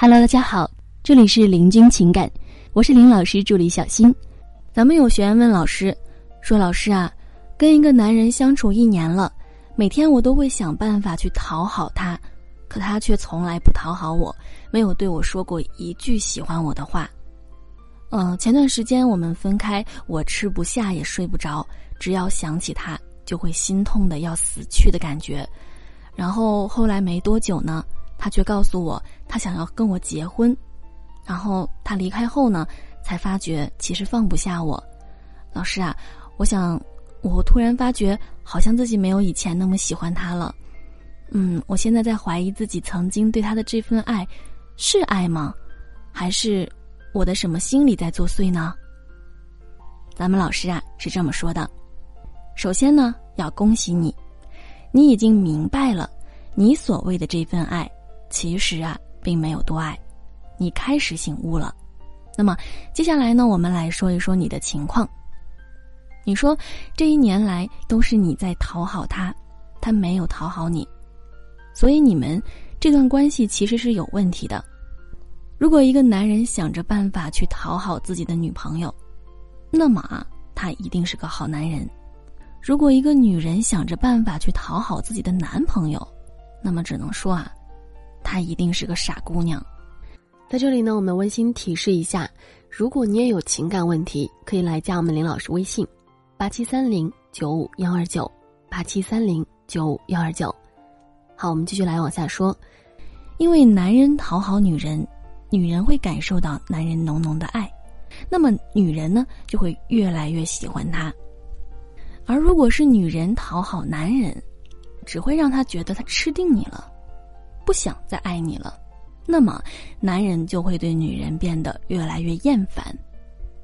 Hello，大家好，这里是林君情感，我是林老师助理小新。咱们有学员问老师说：“老师啊，跟一个男人相处一年了，每天我都会想办法去讨好他，可他却从来不讨好我，没有对我说过一句喜欢我的话。嗯，前段时间我们分开，我吃不下也睡不着，只要想起他，就会心痛的要死去的感觉。然后后来没多久呢。”他却告诉我，他想要跟我结婚，然后他离开后呢，才发觉其实放不下我。老师啊，我想，我突然发觉，好像自己没有以前那么喜欢他了。嗯，我现在在怀疑自己曾经对他的这份爱，是爱吗？还是我的什么心理在作祟呢？咱们老师啊是这么说的：首先呢，要恭喜你，你已经明白了，你所谓的这份爱。其实啊，并没有多爱，你开始醒悟了。那么接下来呢，我们来说一说你的情况。你说这一年来都是你在讨好他，他没有讨好你，所以你们这段关系其实是有问题的。如果一个男人想着办法去讨好自己的女朋友，那么啊，他一定是个好男人。如果一个女人想着办法去讨好自己的男朋友，那么只能说啊。她一定是个傻姑娘，在这里呢，我们温馨提示一下：如果你也有情感问题，可以来加我们林老师微信，八七三零九五幺二九八七三零九五幺二九。好，我们继续来往下说，因为男人讨好女人，女人会感受到男人浓浓的爱，那么女人呢就会越来越喜欢他。而如果是女人讨好男人，只会让他觉得他吃定你了。不想再爱你了，那么男人就会对女人变得越来越厌烦。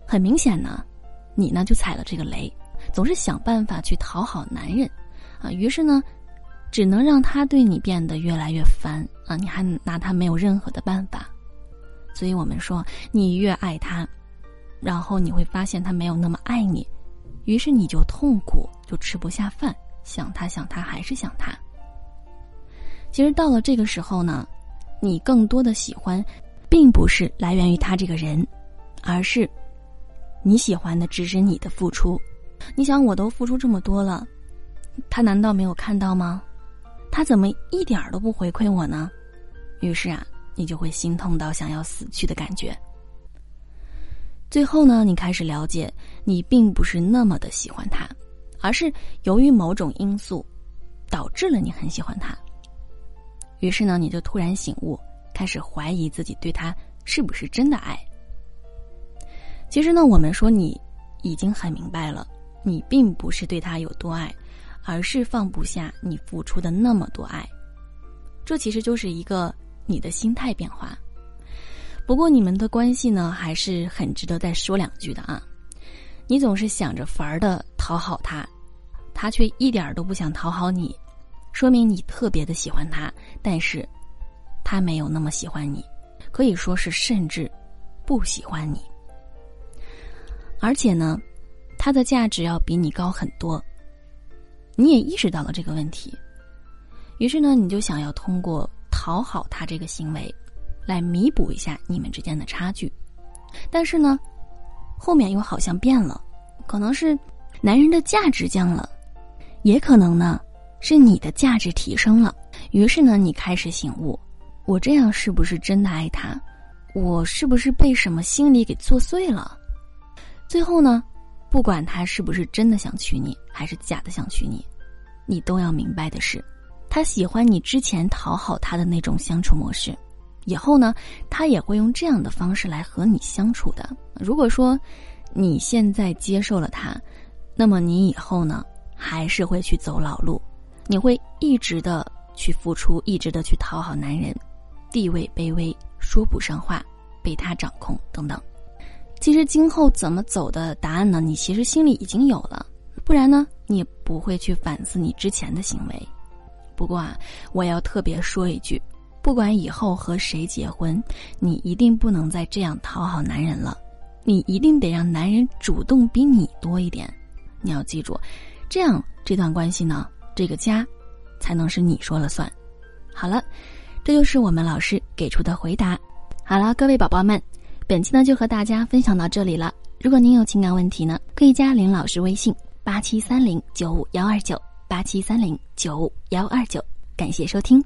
很明显呢，你呢就踩了这个雷，总是想办法去讨好男人，啊，于是呢，只能让他对你变得越来越烦啊，你还拿他没有任何的办法。所以我们说，你越爱他，然后你会发现他没有那么爱你，于是你就痛苦，就吃不下饭，想他想他还是想他。其实到了这个时候呢，你更多的喜欢，并不是来源于他这个人，而是你喜欢的只是你的付出。你想，我都付出这么多了，他难道没有看到吗？他怎么一点都不回馈我呢？于是啊，你就会心痛到想要死去的感觉。最后呢，你开始了解，你并不是那么的喜欢他，而是由于某种因素，导致了你很喜欢他。于是呢，你就突然醒悟，开始怀疑自己对他是不是真的爱。其实呢，我们说你已经很明白了，你并不是对他有多爱，而是放不下你付出的那么多爱。这其实就是一个你的心态变化。不过你们的关系呢，还是很值得再说两句的啊。你总是想着法儿的讨好他，他却一点都不想讨好你。说明你特别的喜欢他，但是，他没有那么喜欢你，可以说是甚至不喜欢你。而且呢，他的价值要比你高很多。你也意识到了这个问题，于是呢，你就想要通过讨好他这个行为，来弥补一下你们之间的差距。但是呢，后面又好像变了，可能是男人的价值降了，也可能呢。是你的价值提升了，于是呢，你开始醒悟，我这样是不是真的爱他？我是不是被什么心理给作祟了？最后呢，不管他是不是真的想娶你，还是假的想娶你，你都要明白的是，他喜欢你之前讨好他的那种相处模式，以后呢，他也会用这样的方式来和你相处的。如果说你现在接受了他，那么你以后呢，还是会去走老路。你会一直的去付出，一直的去讨好男人，地位卑微，说不上话，被他掌控等等。其实今后怎么走的答案呢？你其实心里已经有了，不然呢，你也不会去反思你之前的行为。不过啊，我要特别说一句，不管以后和谁结婚，你一定不能再这样讨好男人了，你一定得让男人主动比你多一点。你要记住，这样这段关系呢。这个家，才能是你说了算。好了，这就是我们老师给出的回答。好了，各位宝宝们，本期呢就和大家分享到这里了。如果您有情感问题呢，可以加林老师微信八七三零九五幺二九八七三零九五幺二九。感谢收听。